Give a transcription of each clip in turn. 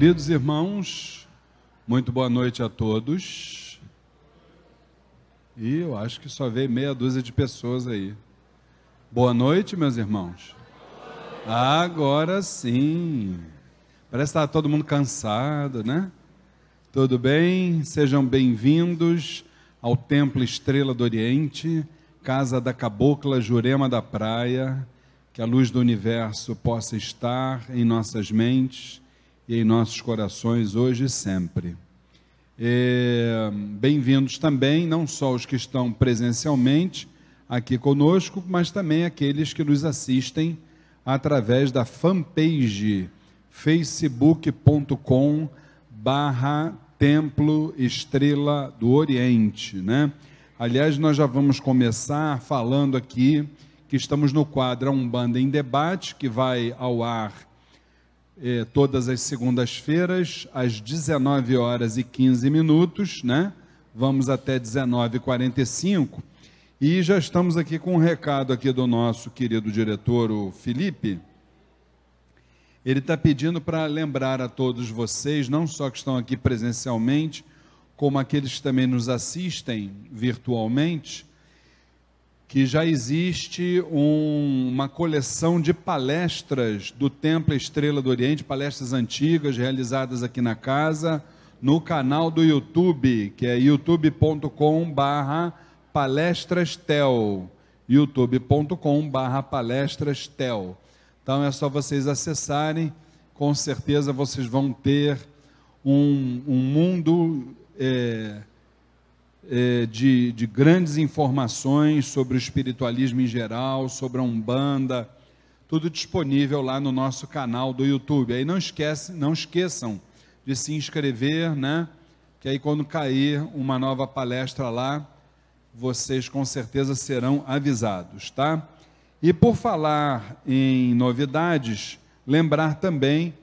Queridos irmãos, muito boa noite a todos. E eu acho que só veio meia dúzia de pessoas aí. Boa noite, meus irmãos. Agora sim. Parece que está todo mundo cansado, né? Tudo bem? Sejam bem-vindos ao Templo Estrela do Oriente, casa da cabocla Jurema da Praia. Que a luz do universo possa estar em nossas mentes e em nossos corações hoje e sempre. É, Bem-vindos também, não só os que estão presencialmente aqui conosco, mas também aqueles que nos assistem através da fanpage facebook.com barra Templo Estrela do Oriente, né? Aliás, nós já vamos começar falando aqui que estamos no quadro Umbanda em Debate, que vai ao ar eh, todas as segundas-feiras, às 19 horas e 15 minutos, né? Vamos até 19h45. E já estamos aqui com um recado aqui do nosso querido diretor, o Felipe. Ele está pedindo para lembrar a todos vocês, não só que estão aqui presencialmente, como aqueles que também nos assistem virtualmente, que já existe um, uma coleção de palestras do Templo Estrela do Oriente, palestras antigas realizadas aqui na casa, no canal do YouTube, que é youtube.com barra palestrastel, youtube.com barra palestrastel. Então é só vocês acessarem, com certeza vocês vão ter um, um mundo... É, é, de, de grandes informações sobre o espiritualismo em geral, sobre a Umbanda, tudo disponível lá no nosso canal do YouTube. Aí não, esquece, não esqueçam de se inscrever, né? Que aí quando cair uma nova palestra lá, vocês com certeza serão avisados, tá? E por falar em novidades, lembrar também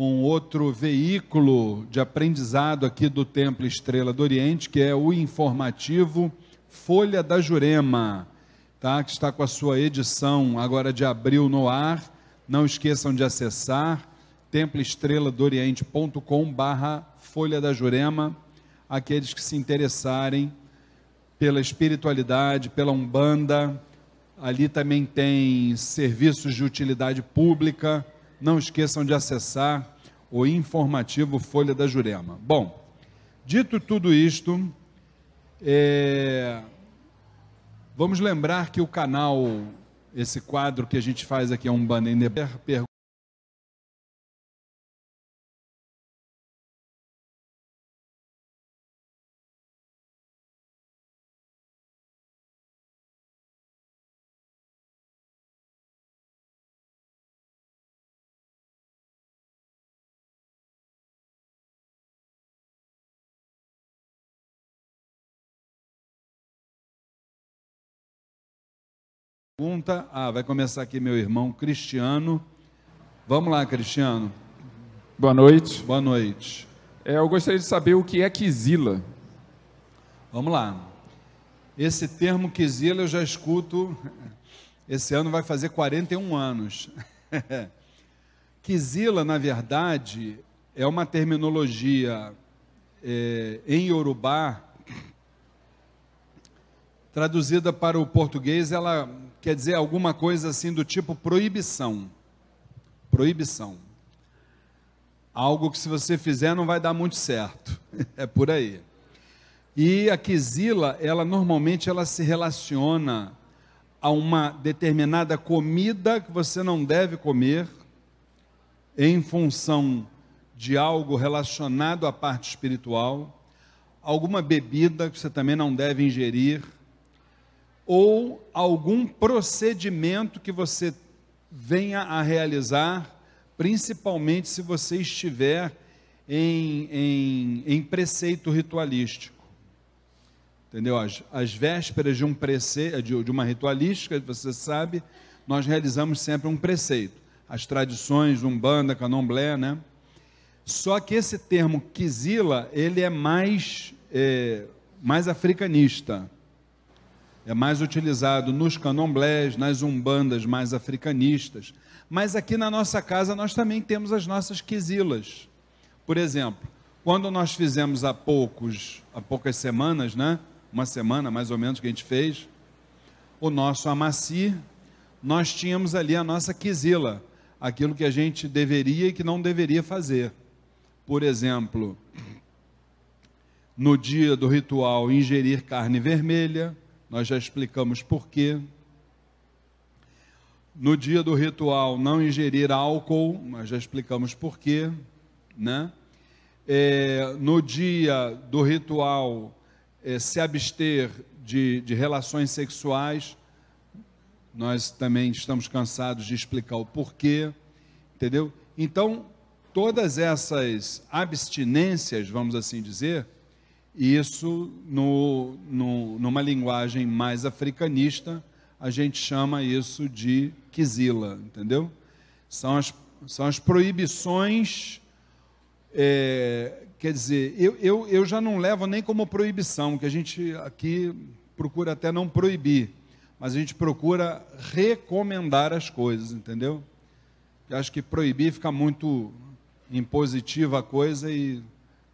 um outro veículo de aprendizado aqui do Templo Estrela do Oriente, que é o informativo Folha da Jurema, tá? que está com a sua edição agora de abril no ar. Não esqueçam de acessar temploestreladooriente.com barra Folha da Jurema, aqueles que se interessarem pela espiritualidade, pela Umbanda, ali também tem serviços de utilidade pública, não esqueçam de acessar o informativo Folha da Jurema. Bom, dito tudo isto, é, vamos lembrar que o canal, esse quadro que a gente faz aqui é um banner pergunta. Ah, vai começar aqui meu irmão Cristiano. Vamos lá, Cristiano. Boa noite. Boa noite. É, eu gostaria de saber o que é quizila. Vamos lá. Esse termo quizila eu já escuto. Esse ano vai fazer 41 anos. quizila, na verdade, é uma terminologia é, em Yorubá traduzida para o português, ela quer dizer alguma coisa assim do tipo proibição. Proibição. Algo que se você fizer não vai dar muito certo. é por aí. E a quizila, ela normalmente ela se relaciona a uma determinada comida que você não deve comer em função de algo relacionado à parte espiritual, alguma bebida que você também não deve ingerir, ou algum procedimento que você venha a realizar, principalmente se você estiver em, em, em preceito ritualístico. Entendeu? As, as vésperas de, um prece, de, de uma ritualística, você sabe, nós realizamos sempre um preceito. As tradições, umbanda, candomblé, né? Só que esse termo quizila, ele é mais, é, mais africanista é mais utilizado nos candomblés, nas umbandas mais africanistas. Mas aqui na nossa casa nós também temos as nossas quizilas. Por exemplo, quando nós fizemos há poucos, há poucas semanas, né? Uma semana mais ou menos que a gente fez, o nosso amaci, nós tínhamos ali a nossa quizila, aquilo que a gente deveria e que não deveria fazer. Por exemplo, no dia do ritual ingerir carne vermelha, nós já explicamos por quê. No dia do ritual não ingerir álcool, nós já explicamos por quê, né? É, no dia do ritual é, se abster de, de relações sexuais, nós também estamos cansados de explicar o porquê, entendeu? Então, todas essas abstinências, vamos assim dizer, isso no, no, numa linguagem mais africanista, a gente chama isso de kizila, entendeu? São as, são as proibições, é, quer dizer, eu, eu, eu já não levo nem como proibição, que a gente aqui procura até não proibir, mas a gente procura recomendar as coisas, entendeu? Eu acho que proibir fica muito impositiva a coisa e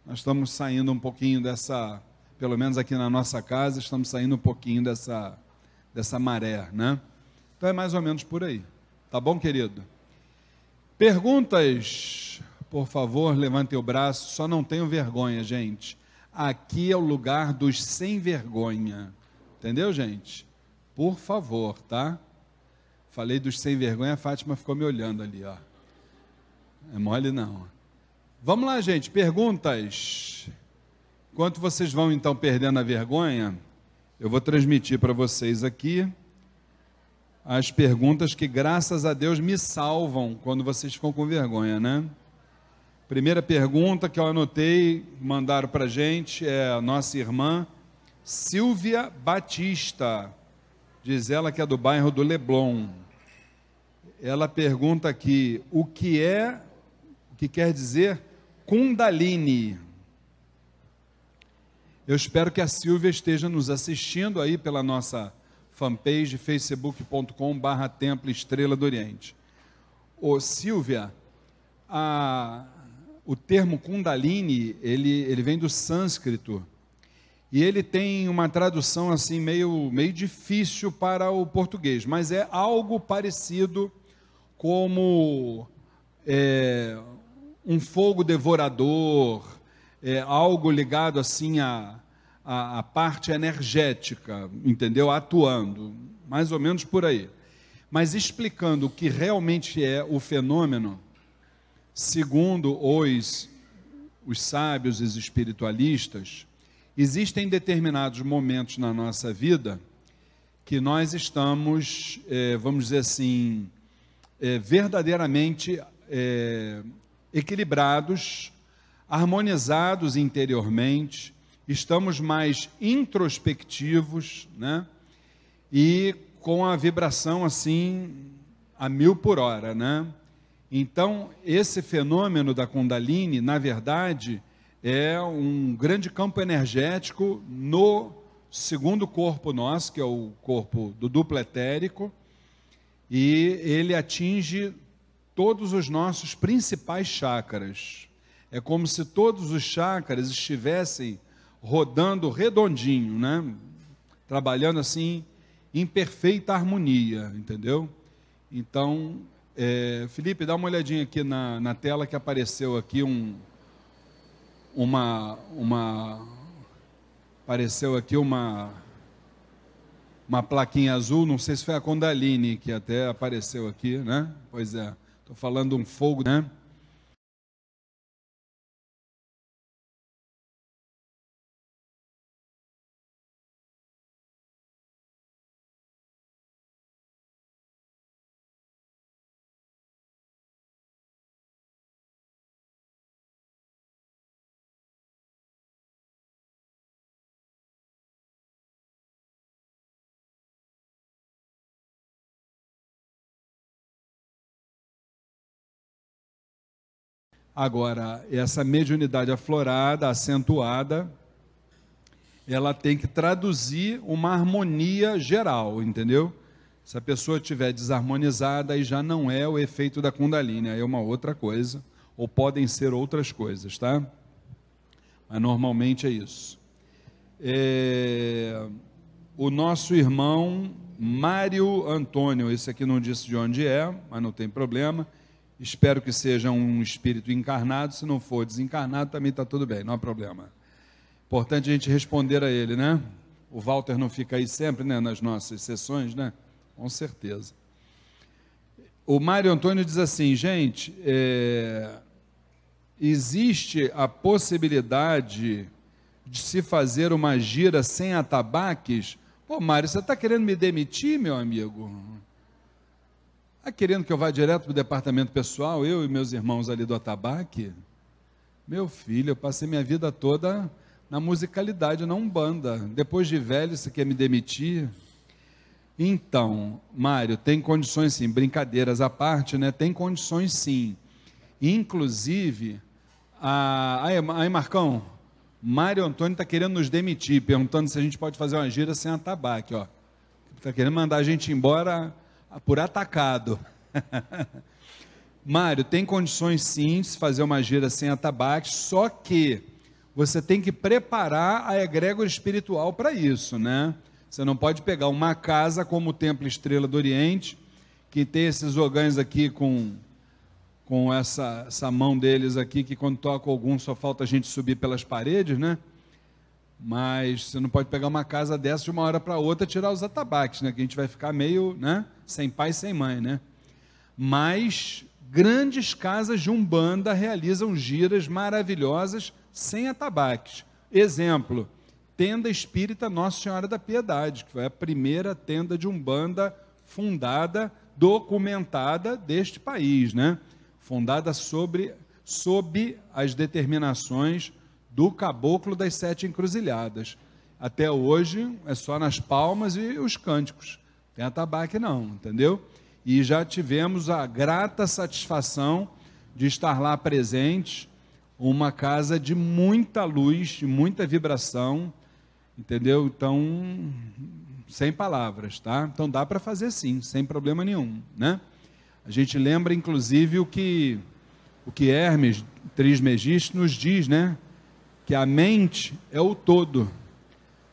nós estamos saindo um pouquinho dessa, pelo menos aqui na nossa casa, estamos saindo um pouquinho dessa, dessa maré, né? Então é mais ou menos por aí. Tá bom, querido? Perguntas, por favor, levante o braço. Só não tenho vergonha, gente. Aqui é o lugar dos sem vergonha. Entendeu, gente? Por favor, tá? Falei dos sem vergonha, a Fátima ficou me olhando ali, ó. É mole não. Vamos lá, gente, perguntas. Enquanto vocês vão então perdendo a vergonha, eu vou transmitir para vocês aqui as perguntas que, graças a Deus, me salvam quando vocês ficam com vergonha, né? Primeira pergunta que eu anotei, mandaram para gente, é a nossa irmã Silvia Batista. Diz ela que é do bairro do Leblon. Ela pergunta aqui: o que é, o que quer dizer Kundalini. Eu espero que a Silvia esteja nos assistindo aí pela nossa fanpage facebook.com barra Templo Estrela do Oriente. Ô Silvia, a, o termo Kundalini, ele, ele vem do sânscrito, e ele tem uma tradução assim meio, meio difícil para o português, mas é algo parecido como é, um fogo devorador, é, algo ligado assim à, à, parte energética, entendeu? Atuando, mais ou menos por aí. Mas explicando o que realmente é o fenômeno, segundo os, os sábios os espiritualistas, existem determinados momentos na nossa vida que nós estamos, é, vamos dizer assim, é, verdadeiramente é, equilibrados, harmonizados interiormente, estamos mais introspectivos, né? E com a vibração assim a mil por hora, né? Então, esse fenômeno da Kundalini, na verdade, é um grande campo energético no segundo corpo nosso, que é o corpo do duplo etérico, e ele atinge todos os nossos principais chakras. É como se todos os chakras estivessem rodando redondinho, né? Trabalhando assim em perfeita harmonia, entendeu? Então, é, Felipe, dá uma olhadinha aqui na, na tela que apareceu aqui um, uma, uma, apareceu aqui uma, uma plaquinha azul, não sei se foi a Condalini que até apareceu aqui, né? Pois é. Estou falando um fogo, né? Agora, essa mediunidade aflorada, acentuada, ela tem que traduzir uma harmonia geral, entendeu? Se a pessoa estiver desarmonizada, aí já não é o efeito da Kundalini, aí é uma outra coisa, ou podem ser outras coisas, tá? Mas normalmente é isso. É, o nosso irmão Mário Antônio, esse aqui não disse de onde é, mas não tem problema. Espero que seja um espírito encarnado. Se não for desencarnado, também está tudo bem, não há problema. Importante a gente responder a ele, né? O Walter não fica aí sempre, né, nas nossas sessões, né? Com certeza. O Mário Antônio diz assim, gente, é, existe a possibilidade de se fazer uma gira sem atabaques? Pô, Mário, você está querendo me demitir, meu amigo? Está querendo que eu vá direto para o departamento pessoal, eu e meus irmãos ali do atabaque? Meu filho, eu passei minha vida toda na musicalidade, na Umbanda. Depois de velho, você quer me demitir? Então, Mário, tem condições sim, brincadeiras à parte, né? Tem condições sim. Inclusive, a... aí, aí Marcão, Mário Antônio está querendo nos demitir, perguntando se a gente pode fazer uma gira sem atabaque, ó. Está querendo mandar a gente embora por atacado. Mário, tem condições sim de fazer uma gira sem atabaque, só que você tem que preparar a egrégora espiritual para isso, né? Você não pode pegar uma casa como o Templo Estrela do Oriente, que tem esses ogãs aqui com, com essa, essa mão deles aqui, que quando toca algum só falta a gente subir pelas paredes, né? Mas você não pode pegar uma casa dessa de uma hora para outra tirar os atabaques, né? Que a gente vai ficar meio, né? Sem pai, sem mãe, né? Mas grandes casas de Umbanda realizam giras maravilhosas sem atabaques. Exemplo, tenda espírita Nossa Senhora da Piedade, que foi a primeira tenda de Umbanda fundada, documentada deste país, né? Fundada sobre, sob as determinações do caboclo das sete encruzilhadas. Até hoje é só nas palmas e os cânticos. Tem atabaque não, entendeu? E já tivemos a grata satisfação de estar lá presentes uma casa de muita luz, de muita vibração, entendeu? Então, sem palavras, tá? Então dá para fazer sim, sem problema nenhum, né? A gente lembra inclusive o que o que Hermes Trismegisto nos diz, né? Que a mente é o todo.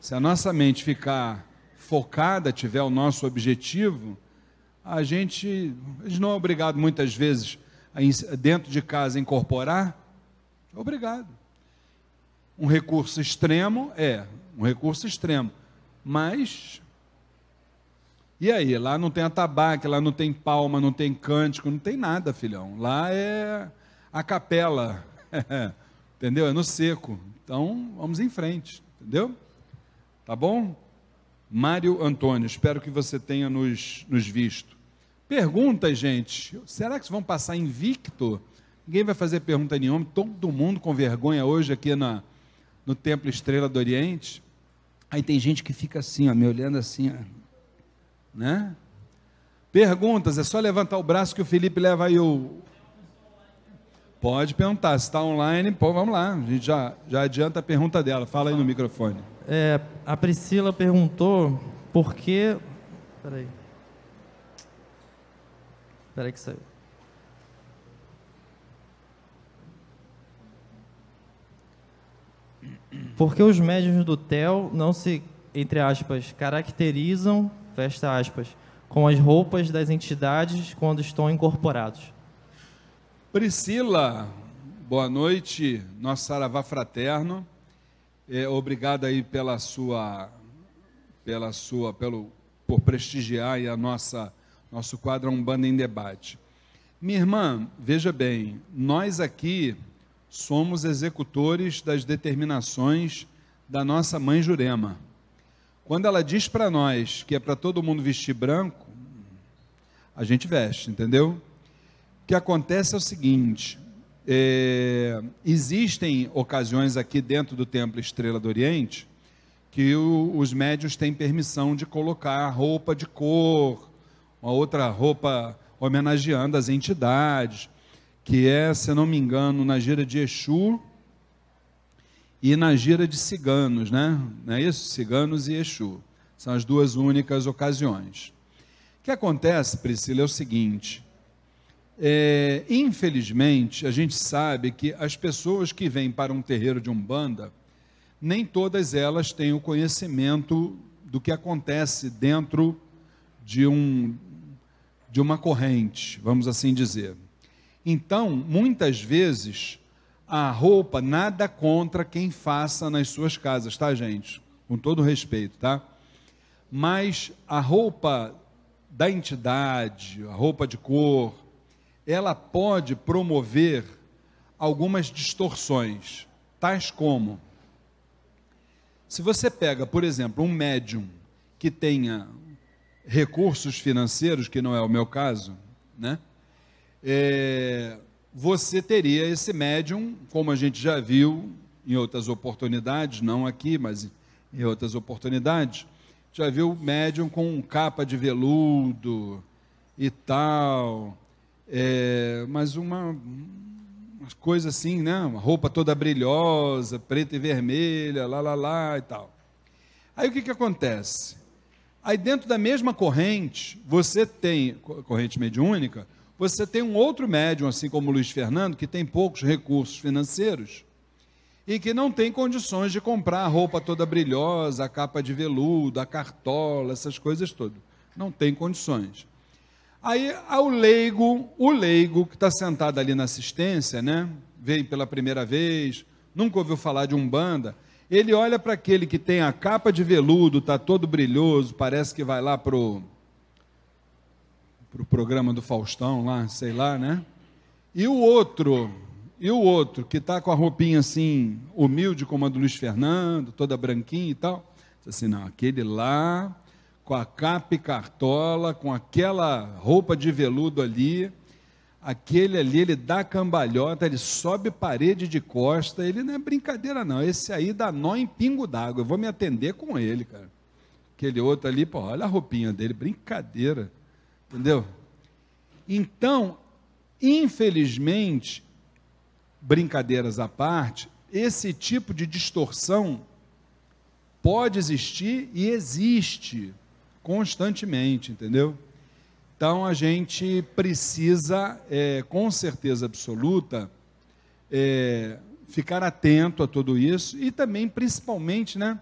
Se a nossa mente ficar focada, tiver o nosso objetivo, a gente, a gente não é obrigado muitas vezes a, dentro de casa incorporar, Obrigado. Um recurso extremo é um recurso extremo, mas e aí? Lá não tem atabaque, lá não tem palma, não tem cântico, não tem nada, filhão. Lá é a capela, entendeu? É no seco. Então vamos em frente, entendeu? Tá bom? Mário Antônio, espero que você tenha nos, nos visto. Pergunta, gente. Será que vão passar invicto? Ninguém vai fazer pergunta nenhuma, todo mundo com vergonha hoje aqui na, no Templo Estrela do Oriente. Aí tem gente que fica assim, ó, me olhando assim, ó, né? Perguntas, é só levantar o braço que o Felipe leva aí o. Pode perguntar, se está online, pô, vamos lá, a gente já, já adianta a pergunta dela, fala aí no microfone. É, a Priscila perguntou por que. Peraí. Peraí que saiu. Porque os médios do TEL não se, entre aspas, caracterizam, fecha aspas, com as roupas das entidades quando estão incorporados. Priscila, boa noite, nosso saravá fraterno. É, obrigado aí pela sua, pela sua, pelo por prestigiar a nossa nosso quadro Umbanda em debate. Minha irmã, veja bem, nós aqui somos executores das determinações da nossa mãe Jurema. Quando ela diz para nós que é para todo mundo vestir branco, a gente veste, entendeu? Que acontece é o seguinte: é, existem ocasiões aqui dentro do Templo Estrela do Oriente que o, os médios têm permissão de colocar roupa de cor, uma outra roupa homenageando as entidades que é, se não me engano, na gira de Exu e na gira de ciganos, né? Não é isso? Ciganos e Exu. São as duas únicas ocasiões. O que acontece, Priscila, é o seguinte: É, infelizmente, a gente sabe que as pessoas que vêm para um terreiro de umbanda, nem todas elas têm o conhecimento do que acontece dentro de um de uma corrente, vamos assim dizer. Então, muitas vezes, a roupa nada contra quem faça nas suas casas, tá, gente? Com todo respeito, tá? Mas a roupa da entidade, a roupa de cor, ela pode promover algumas distorções, tais como se você pega, por exemplo, um médium que tenha recursos financeiros, que não é o meu caso, né? É, você teria esse médium, como a gente já viu em outras oportunidades, não aqui, mas em outras oportunidades, já viu médium com capa de veludo e tal, é, mas uma, uma coisa assim, né? Uma roupa toda brilhosa, preta e vermelha, lá, lá, lá e tal. Aí o que, que acontece? Aí dentro da mesma corrente, você tem, corrente mediúnica, você tem um outro médium, assim como o Luiz Fernando, que tem poucos recursos financeiros e que não tem condições de comprar a roupa toda brilhosa, a capa de veludo, a cartola, essas coisas todas. Não tem condições. Aí o leigo, o leigo que está sentado ali na assistência, né? Vem pela primeira vez, nunca ouviu falar de umbanda. Ele olha para aquele que tem a capa de veludo, está todo brilhoso, parece que vai lá pro pro programa do Faustão lá, sei lá, né? E o outro, e o outro que está com a roupinha assim humilde como a do Luiz Fernando, toda branquinha e tal, diz assim, não, aquele lá com a capa e cartola, com aquela roupa de veludo ali, aquele ali, ele dá cambalhota, ele sobe parede de costa, ele não é brincadeira não, esse aí dá nó em pingo d'água, eu vou me atender com ele, cara. Aquele outro ali, pô, olha a roupinha dele, brincadeira, entendeu? Então, infelizmente, brincadeiras à parte, esse tipo de distorção pode existir e existe constantemente, entendeu? Então a gente precisa, é, com certeza absoluta, é, ficar atento a tudo isso e também, principalmente, né?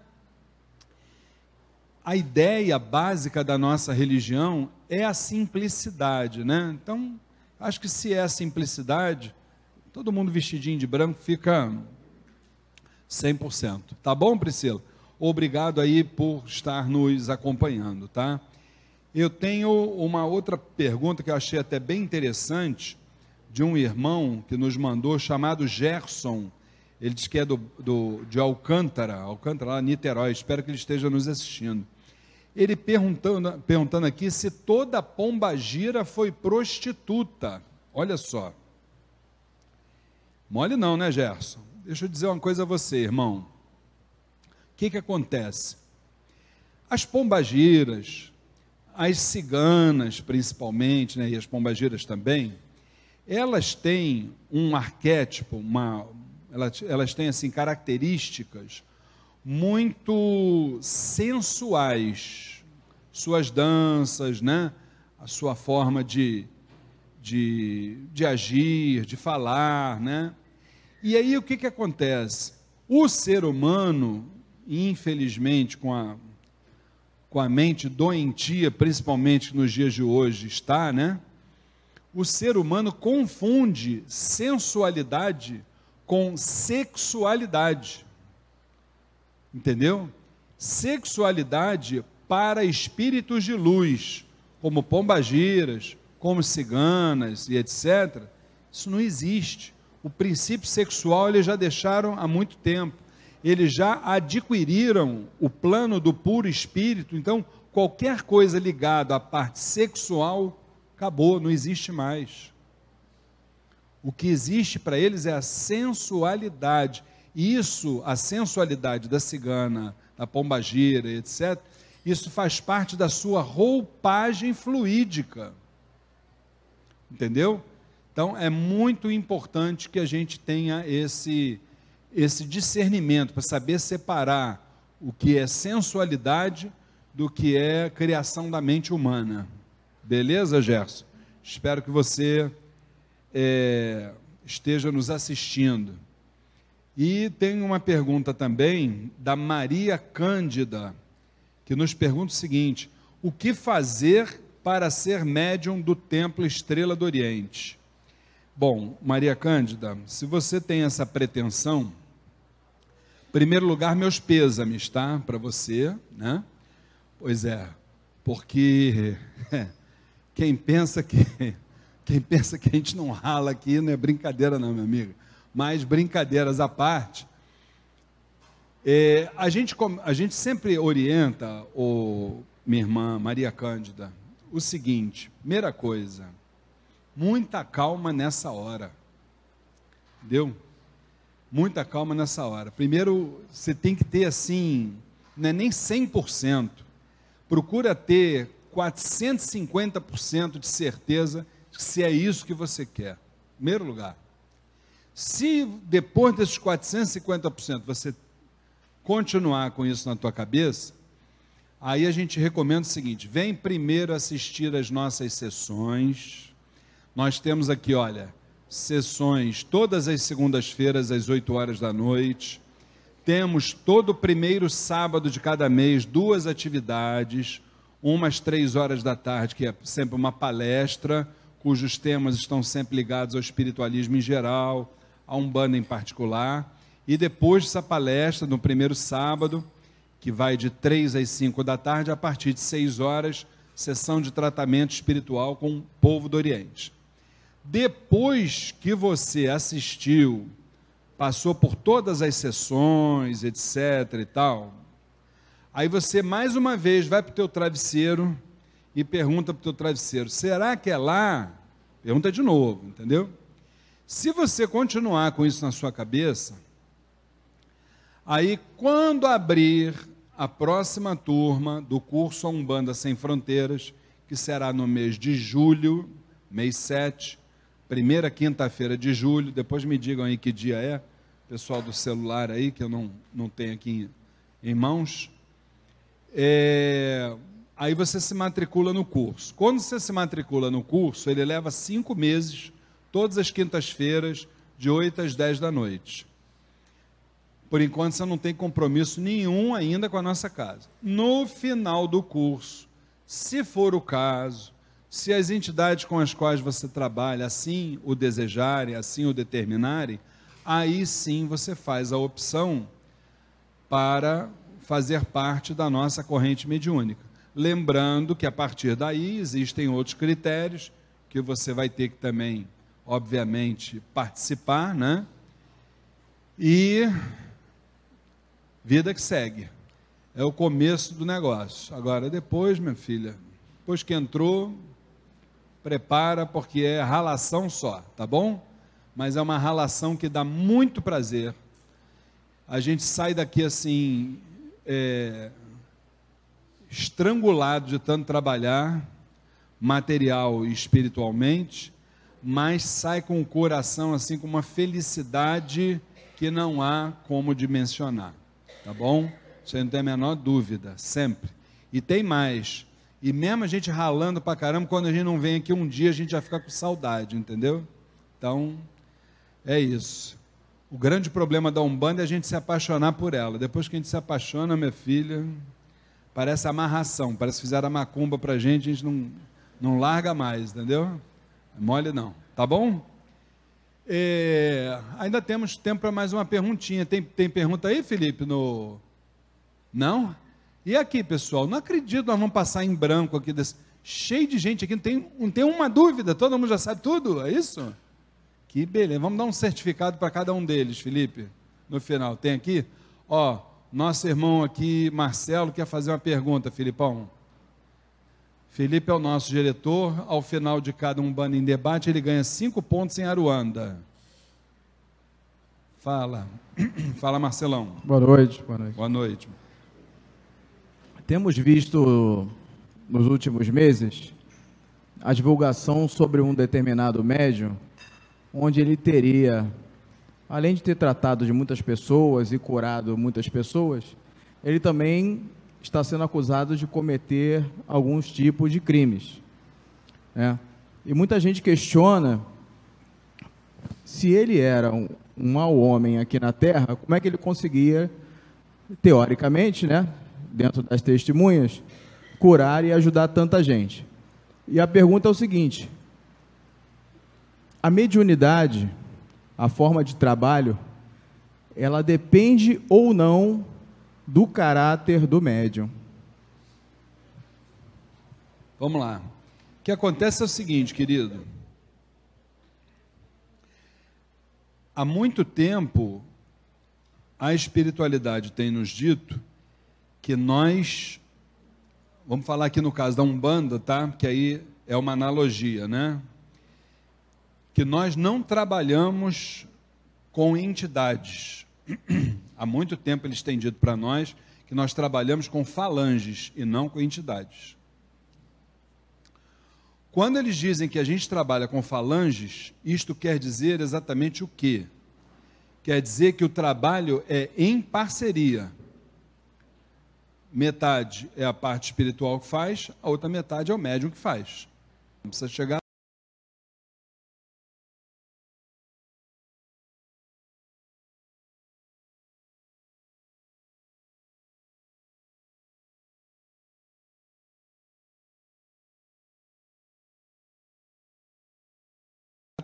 A ideia básica da nossa religião é a simplicidade, né? Então, acho que se é a simplicidade, todo mundo vestidinho de branco fica 100%. Tá bom, Priscila? Obrigado aí por estar nos acompanhando, tá? Eu tenho uma outra pergunta que eu achei até bem interessante, de um irmão que nos mandou, chamado Gerson. Ele diz que é do, do, de Alcântara, Alcântara, lá Niterói. Espero que ele esteja nos assistindo. Ele perguntando, perguntando aqui se toda pomba gira foi prostituta. Olha só. Mole não, né, Gerson? Deixa eu dizer uma coisa a você, irmão que, que acontece? As pombagiras, as ciganas principalmente, né, e as pombagiras também, elas têm um arquétipo, uma, elas, elas têm assim características muito sensuais, suas danças, né, a sua forma de, de, de agir, de falar, né? E aí o que, que acontece? O ser humano, infelizmente, com a, com a mente doentia, principalmente nos dias de hoje está, né? O ser humano confunde sensualidade com sexualidade. Entendeu? Sexualidade para espíritos de luz, como pombagiras, como ciganas e etc. Isso não existe. O princípio sexual eles já deixaram há muito tempo eles já adquiriram o plano do puro espírito, então qualquer coisa ligada à parte sexual acabou, não existe mais. O que existe para eles é a sensualidade. Isso, a sensualidade da cigana, da pombagira, etc., isso faz parte da sua roupagem fluídica. Entendeu? Então é muito importante que a gente tenha esse esse discernimento para saber separar o que é sensualidade do que é criação da mente humana. Beleza, Gerson? Espero que você é, esteja nos assistindo. E tem uma pergunta também da Maria Cândida, que nos pergunta o seguinte: o que fazer para ser médium do Templo Estrela do Oriente? Bom, Maria Cândida, se você tem essa pretensão, primeiro lugar, meus pêsames, tá? Para você, né? Pois é, porque quem pensa que quem pensa que a gente não rala aqui não é brincadeira não, meu amigo. Mas brincadeiras à parte, é, a, gente, a gente sempre orienta, o, minha irmã Maria Cândida, o seguinte: primeira coisa, muita calma nessa hora. Entendeu? Muita calma nessa hora. Primeiro, você tem que ter assim, não é nem 100%. Procura ter 450% de certeza se é isso que você quer. Em primeiro lugar. Se depois desses 450% você continuar com isso na tua cabeça, aí a gente recomenda o seguinte: vem primeiro assistir as nossas sessões. Nós temos aqui, olha, sessões todas as segundas-feiras às 8 horas da noite. Temos todo primeiro sábado de cada mês duas atividades, umas três horas da tarde, que é sempre uma palestra, cujos temas estão sempre ligados ao espiritualismo em geral, a Umbanda em particular. E depois dessa palestra, no primeiro sábado, que vai de 3 às 5 da tarde, a partir de 6 horas, sessão de tratamento espiritual com o povo do Oriente. Depois que você assistiu, passou por todas as sessões, etc e tal, aí você mais uma vez vai para o teu travesseiro e pergunta para o teu travesseiro: será que é lá? Pergunta de novo, entendeu? Se você continuar com isso na sua cabeça, aí quando abrir a próxima turma do curso Umbanda Sem Fronteiras, que será no mês de julho, mês 7, primeira quinta-feira de julho, depois me digam aí que dia é, pessoal do celular aí, que eu não, não tenho aqui em, em mãos. É, aí você se matricula no curso. Quando você se matricula no curso, ele leva cinco meses, todas as quintas-feiras, de 8 às 10 da noite. Por enquanto você não tem compromisso nenhum ainda com a nossa casa. No final do curso, se for o caso, se as entidades com as quais você trabalha assim o desejarem, assim o determinarem, aí sim você faz a opção para fazer parte da nossa corrente mediúnica. Lembrando que a partir daí existem outros critérios que você vai ter que também, obviamente, participar, né? E vida que segue. É o começo do negócio. Agora, depois, minha filha, depois que entrou, prepara, porque é ralação só, tá bom? Mas é uma ralação que dá muito prazer. A gente sai daqui assim, é, estrangulado de tanto trabalhar, material e espiritualmente, mas sai com o coração assim com uma felicidade que não há como dimensionar, tá bom? Você não tem a menor dúvida, sempre. E tem mais. E mesmo a gente ralando pra caramba, quando a gente não vem aqui um dia, a gente já fica com saudade, entendeu? Então, é isso. O grande problema da Umbanda é a gente se apaixonar por ela. Depois que a gente se apaixona, minha filha, Parece amarração, parece que fizeram a macumba para a gente, a gente não, não larga mais, entendeu? Mole não, tá bom? É, ainda temos tempo para mais uma perguntinha. Tem, tem pergunta aí, Felipe? No... Não? E aqui, pessoal? Não acredito, nós vamos passar em branco aqui, desse... cheio de gente aqui, não tem, não tem uma dúvida, todo mundo já sabe tudo, é isso? Que beleza, vamos dar um certificado para cada um deles, Felipe, no final. Tem aqui? Ó, nosso irmão aqui, Marcelo, quer fazer uma pergunta, Filipão. Felipe é o nosso diretor. Ao final de cada um bando em debate, ele ganha cinco pontos em Aruanda. Fala. Fala, Marcelão. Boa noite. Boa noite. Boa noite. Temos visto nos últimos meses a divulgação sobre um determinado médium, onde ele teria além de ter tratado de muitas pessoas e curado muitas pessoas, ele também está sendo acusado de cometer alguns tipos de crimes. Né? E muita gente questiona se ele era um, um mau homem aqui na Terra, como é que ele conseguia, teoricamente, né, dentro das testemunhas, curar e ajudar tanta gente? E a pergunta é o seguinte: a mediunidade, a forma de trabalho, ela depende ou não do caráter do médium. Vamos lá. O que acontece é o seguinte, querido. Há muito tempo, a espiritualidade tem nos dito que nós, vamos falar aqui no caso da Umbanda, tá? Que aí é uma analogia, né? Que nós não trabalhamos com entidades. Há muito tempo eles têm dito para nós que nós trabalhamos com falanges e não com entidades. Quando eles dizem que a gente trabalha com falanges, isto quer dizer exatamente o quê? Quer dizer que o trabalho é em parceria. Metade é a parte espiritual que faz, a outra metade é o médium que faz. Não precisa chegar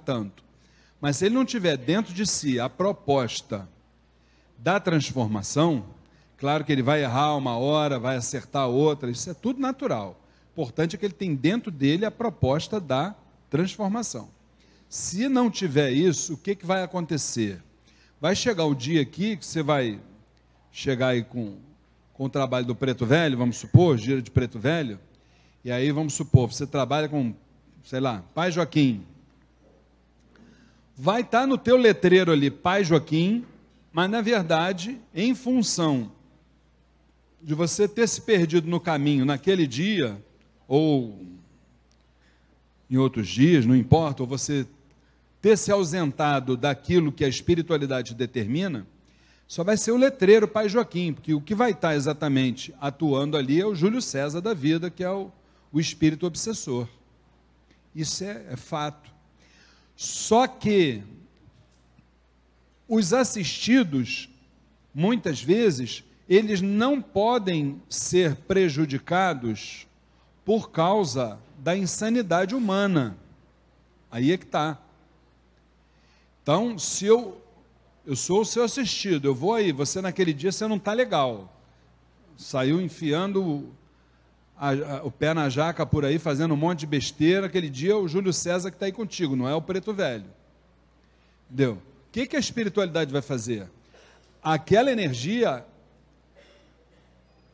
tanto. Mas se ele não tiver dentro de si a proposta da transformação, claro que ele vai errar uma hora, vai acertar outra, isso é tudo natural. O importante é que ele tem dentro dele a proposta da transformação. Se não tiver isso, o que, que vai acontecer? Vai chegar o dia aqui que você vai chegar aí com, com o trabalho do preto velho, vamos supor, gira de preto velho, e aí vamos supor, você trabalha com, sei lá, pai Joaquim, vai estar tá no teu letreiro ali, Pai Joaquim, mas na verdade, em função de você ter se perdido no caminho naquele dia, ou em outros dias, não importa, ou você ter se ausentado daquilo que a espiritualidade determina, só vai ser o letreiro Pai Joaquim, porque o que vai estar exatamente atuando ali é o Júlio César da vida, que é o, o espírito obsessor. Isso é, é fato. Só que os assistidos, muitas vezes, eles não podem ser prejudicados por causa da insanidade humana. Aí é que está. Então, se eu, eu sou o seu assistido, eu vou aí, você naquele dia você não está legal. Saiu enfiando a, a, o pé na jaca por aí, fazendo um monte de besteira. Aquele dia o Júlio César que está aí contigo, não é o preto velho. Entendeu? O que, que a espiritualidade vai fazer? Aquela energia,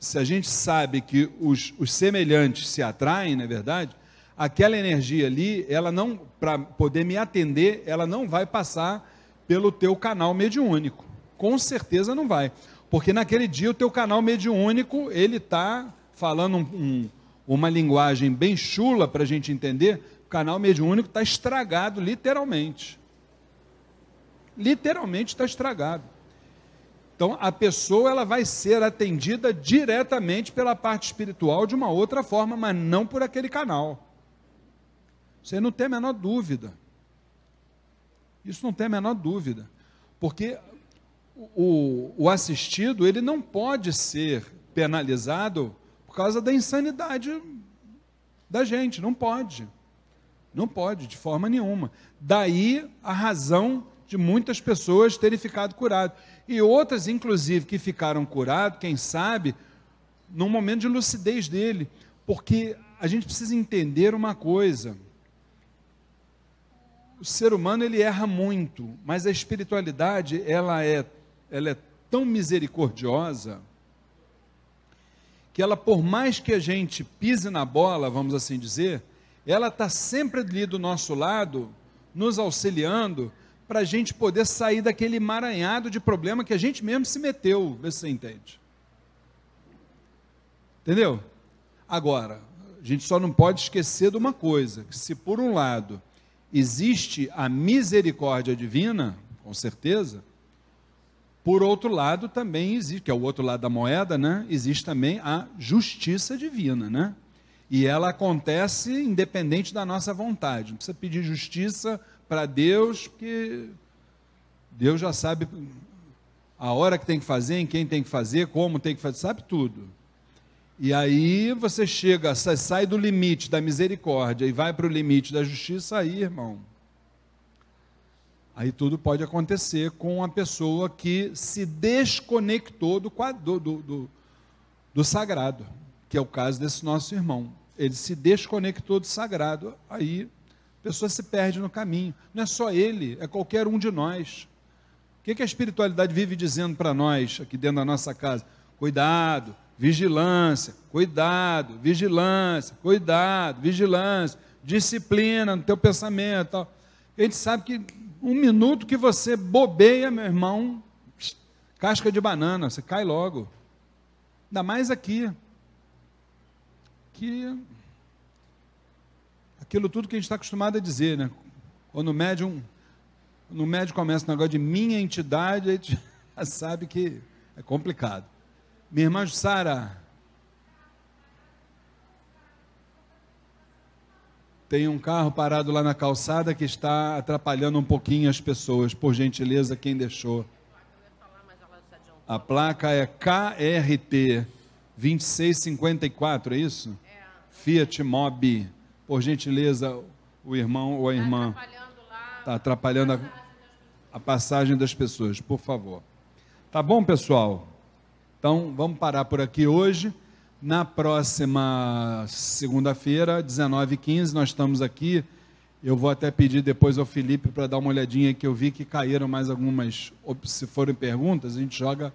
se a gente sabe que os, os semelhantes se atraem, não é verdade? Aquela energia ali, ela não, para poder me atender, ela não vai passar pelo teu canal mediúnico. Com certeza não vai. Porque naquele dia o teu canal mediúnico, ele está falando um, um, uma linguagem bem chula para a gente entender, o canal mediúnico está estragado, literalmente. Literalmente está estragado. Então, a pessoa ela vai ser atendida diretamente pela parte espiritual de uma outra forma, mas não por aquele canal. Você não tem a menor dúvida. Isso não tem a menor dúvida. Porque o, o assistido, ele não pode ser penalizado por causa da insanidade da gente. Não pode. Não pode, de forma nenhuma. Daí a razão de muitas pessoas terem ficado curadas. E outras, inclusive, que ficaram curadas, quem sabe, num momento de lucidez dele. Porque a gente precisa entender uma coisa. O ser humano ele erra muito, mas a espiritualidade ela é, ela é tão misericordiosa que ela, por mais que a gente pise na bola, vamos assim dizer, ela está sempre ali do nosso lado, nos auxiliando, para a gente poder sair daquele emaranhado de problema que a gente mesmo se meteu, vê se você entende. Entendeu? Agora, a gente só não pode esquecer de uma coisa: que se por um lado existe a misericórdia divina, com certeza, por outro lado, também existe, que é o outro lado da moeda, né? Existe também a justiça divina, né? E ela acontece independente da nossa vontade. Não precisa pedir justiça para Deus, porque Deus já sabe a hora que tem que fazer, em quem tem que fazer, como tem que fazer, sabe tudo. E aí você chega, sai do limite da misericórdia e vai para o limite da justiça, aí, irmão. Aí tudo pode acontecer com a pessoa que se desconectou do, do, do, do sagrado, que é o caso desse nosso irmão. Ele se desconectou do sagrado, aí pessoa se perde no caminho. Não é só ele, é qualquer um de nós. O que, que a espiritualidade vive dizendo para nós aqui dentro da nossa casa? Cuidado, vigilância, cuidado, vigilância, cuidado, vigilância, disciplina no teu pensamento. Tal. A gente sabe que um minuto que você bobeia, meu irmão, casca de banana, você cai logo. Ainda mais aqui. Que aquilo tudo que a gente está acostumado a dizer, né? Quando o médium no médico começa o negócio de minha entidade, a gente já sabe que é complicado. Minha irmã Sara, tem um carro parado lá na calçada que está atrapalhando um pouquinho as pessoas. Por gentileza, quem deixou? A placa é KRT 2654, é isso? É. Fiat Mobi. Por gentileza, o irmão ou a irmã. Está atrapalhando a a passagem das pessoas, por favor. Tá bom, pessoal? Então, vamos parar por aqui hoje. Na próxima segunda-feira, 19h15, nós estamos aqui. Eu vou até pedir depois ao Felipe para dar uma olhadinha que eu vi que caíram mais algumas. Se forem perguntas, a gente joga.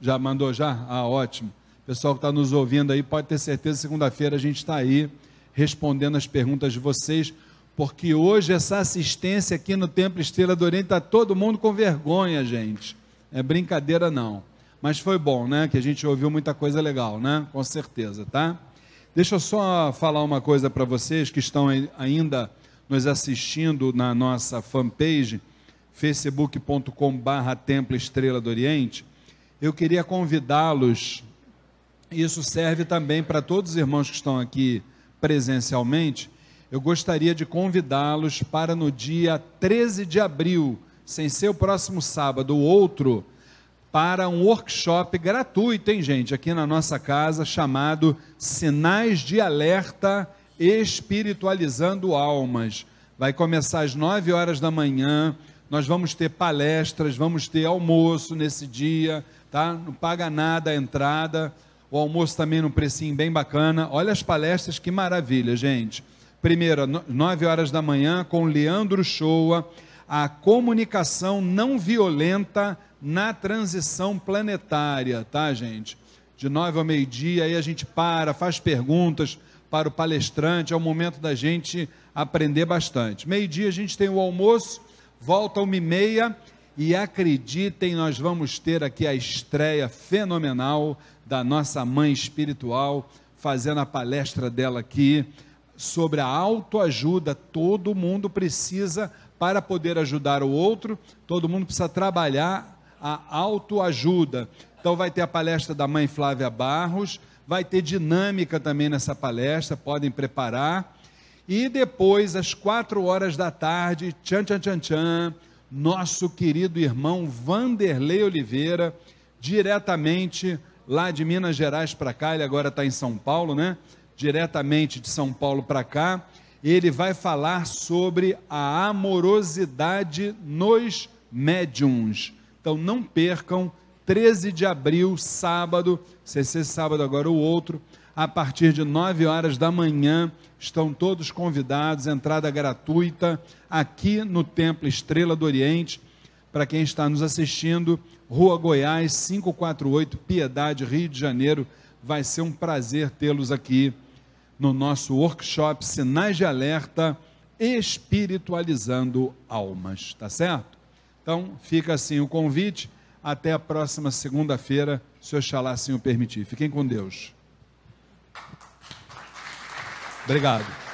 Já mandou já? Ah, ótimo. Pessoal que está nos ouvindo aí, pode ter certeza, segunda-feira a gente está aí respondendo as perguntas de vocês porque hoje essa assistência aqui no Templo Estrela do Oriente está todo mundo com vergonha, gente. É brincadeira não. Mas foi bom, né? Que a gente ouviu muita coisa legal, né? Com certeza, tá? Deixa eu só falar uma coisa para vocês que estão ainda nos assistindo na nossa fanpage, facebook.com/barra Templo Estrela do Oriente. Eu queria convidá-los. Isso serve também para todos os irmãos que estão aqui presencialmente eu gostaria de convidá-los para no dia 13 de abril, sem ser o próximo sábado, o outro, para um workshop gratuito, hein, gente, aqui na nossa casa, chamado Sinais de Alerta Espiritualizando Almas. Vai começar às 9 horas da manhã. Nós vamos ter palestras, vamos ter almoço nesse dia, tá? Não paga nada a entrada. O almoço também num precinho bem bacana. Olha as palestras, que maravilha, gente primeiro, 9 horas da manhã, com Leandro Shoa, a comunicação não violenta na transição planetária, tá, gente? De 9 ao meio-dia, aí a gente para, faz perguntas para o palestrante, é o momento da gente aprender bastante. Meio-dia a gente tem o almoço, volta uma e meia, e acreditem, nós vamos ter aqui a estreia fenomenal da nossa mãe espiritual, fazendo a palestra dela aqui sobre a autoajuda. Todo mundo precisa, para poder ajudar o outro, todo mundo precisa trabalhar a autoajuda. Então, vai ter a palestra da mãe Flávia Barros, vai ter dinâmica também nessa palestra, podem preparar. E depois, às quatro horas da tarde, tchan, tchan, tchan, tchan, nosso querido irmão Vanderlei Oliveira, diretamente lá de Minas Gerais para cá, ele agora está em São Paulo, né? diretamente de São Paulo para cá, ele vai falar sobre a amorosidade nos médiums. Então não percam, 13 de abril, sábado, se esse sábado agora o outro, a partir de 9 horas da manhã, estão todos convidados, entrada gratuita, aqui no Templo Estrela do Oriente, para quem está nos assistindo, Rua Goiás, 548, Piedade, Rio de Janeiro. Vai ser um prazer tê-los aqui no nosso workshop Sinais de Alerta Espiritualizando Almas, tá certo? Então, fica assim o convite. Até a próxima segunda-feira, se Oxalá assim o permitir. Fiquem com Deus. Obrigado.